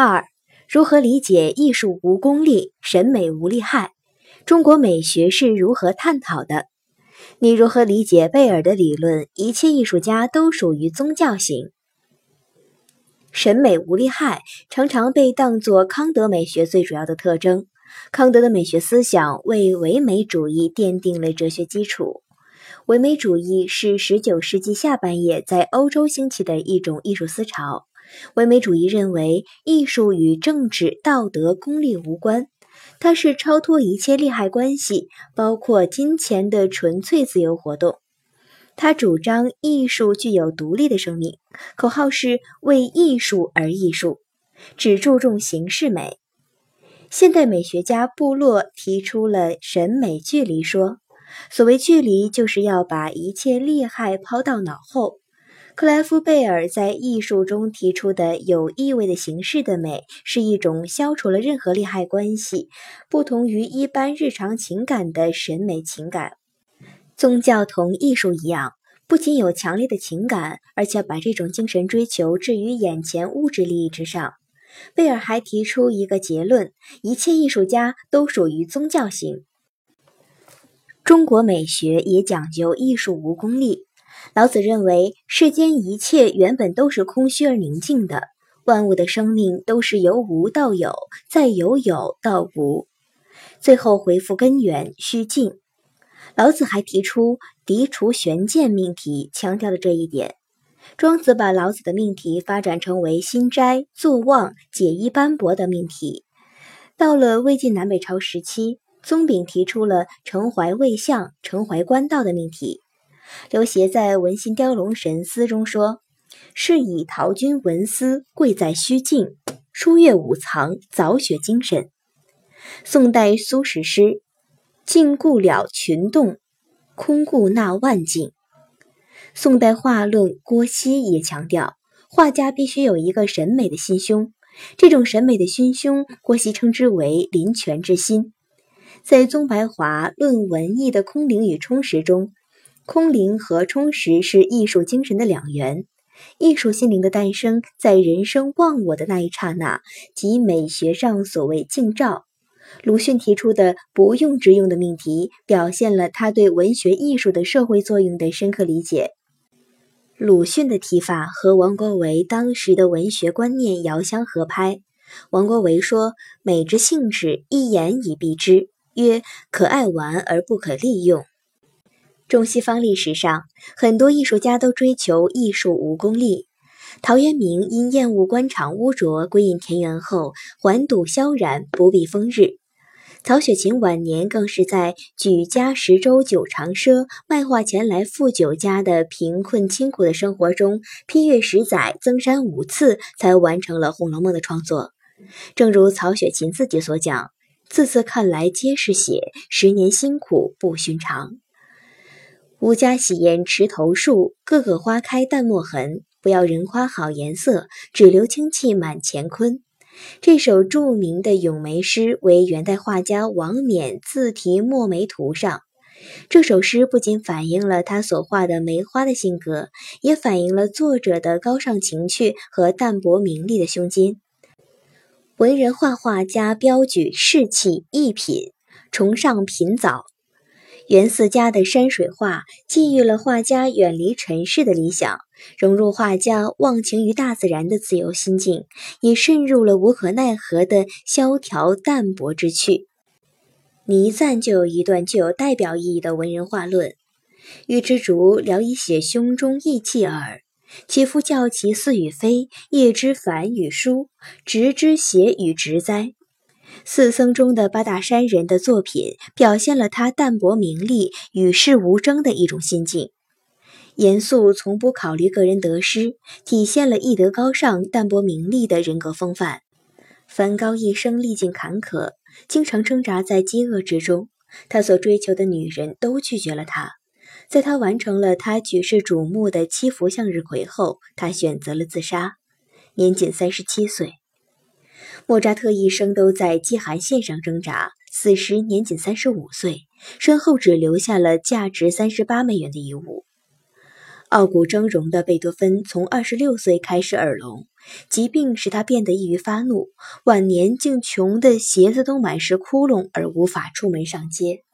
二、如何理解艺术无功利、审美无利害？中国美学是如何探讨的？你如何理解贝尔的理论？一切艺术家都属于宗教型。审美无利害常常被当作康德美学最主要的特征。康德的美学思想为唯美主义奠定了哲学基础。唯美主义是19世纪下半叶在欧洲兴起的一种艺术思潮。唯美主义认为，艺术与政治、道德、功利无关，它是超脱一切利害关系，包括金钱的纯粹自由活动。他主张艺术具有独立的生命，口号是“为艺术而艺术”，只注重形式美。现代美学家布洛提出了审美距离说，所谓距离，就是要把一切利害抛到脑后。克莱夫贝尔在艺术中提出的有意味的形式的美，是一种消除了任何利害关系，不同于一般日常情感的审美情感。宗教同艺术一样，不仅有强烈的情感，而且把这种精神追求置于眼前物质利益之上。贝尔还提出一个结论：一切艺术家都属于宗教型。中国美学也讲究艺术无功利。老子认为，世间一切原本都是空虚而宁静的，万物的生命都是由无到有，再由有到无，最后回复根源虚静。老子还提出涤除玄鉴命题，强调了这一点。庄子把老子的命题发展成为心斋、坐忘、解衣斑驳的命题。到了魏晋南北朝时期，宗炳提出了承怀魏相、承怀官道的命题。刘勰在《文心雕龙神思》中说：“是以陶君文思贵在虚静，书阅五藏，早雪精神。”宋代苏轼诗：“静固了群动，空固纳万境。”宋代画论郭熙也强调，画家必须有一个审美的心胸。这种审美的心胸，郭熙称之为“林泉之心”。在宗白华论文艺的空灵与充实中，空灵和充实是艺术精神的两元。艺术心灵的诞生，在人生忘我的那一刹那，即美学上所谓静照。鲁迅提出的“不用之用”的命题，表现了他对文学艺术的社会作用的深刻理解。鲁迅的提法和王国维当时的文学观念遥相合拍。王国维说：“美之性质，一言以蔽之，曰可爱玩而不可利用。”中西方历史上，很多艺术家都追求艺术无功利。陶渊明因厌恶官场污浊，归隐田园后，还堵萧然，不避风日。曹雪芹晚年更是在举家十舟九长赊，卖画钱来富酒家的贫困清苦的生活中，批阅十载，增删五次，才完成了《红楼梦》的创作。正如曹雪芹自己所讲：“字字看来皆是血，十年辛苦不寻常。”吾家洗砚池头树，个个花开淡墨痕。不要人花好颜色，只留清气满乾坤。这首著名的咏梅诗为元代画家王冕自题《墨梅图》上。这首诗不仅反映了他所画的梅花的性格，也反映了作者的高尚情趣和淡泊名利的胸襟。文人画画家标举士气逸品，崇尚品藻。袁四家的山水画，寄予了画家远离尘世的理想，融入画家忘情于大自然的自由心境，也渗入了无可奈何的萧条淡泊之趣。倪瓒就有一段具有代表意义的文人画论：“欲知竹聊以写胸中意气耳，其夫教其似与非，夜之繁与疏，直之邪与直哉。”四僧中的八大山人的作品，表现了他淡泊名利、与世无争的一种心境。严肃，从不考虑个人得失，体现了艺德高尚、淡泊名利的人格风范。梵高一生历尽坎坷，经常挣扎在饥饿之中。他所追求的女人都拒绝了他。在他完成了他举世瞩目的七幅向日葵后，他选择了自杀，年仅三十七岁。莫扎特一生都在饥寒线上挣扎，死时年仅三十五岁，身后只留下了价值三十八美元的遗物。傲骨峥嵘的贝多芬从二十六岁开始耳聋，疾病使他变得易于发怒，晚年竟穷得鞋子都满是窟窿而无法出门上街。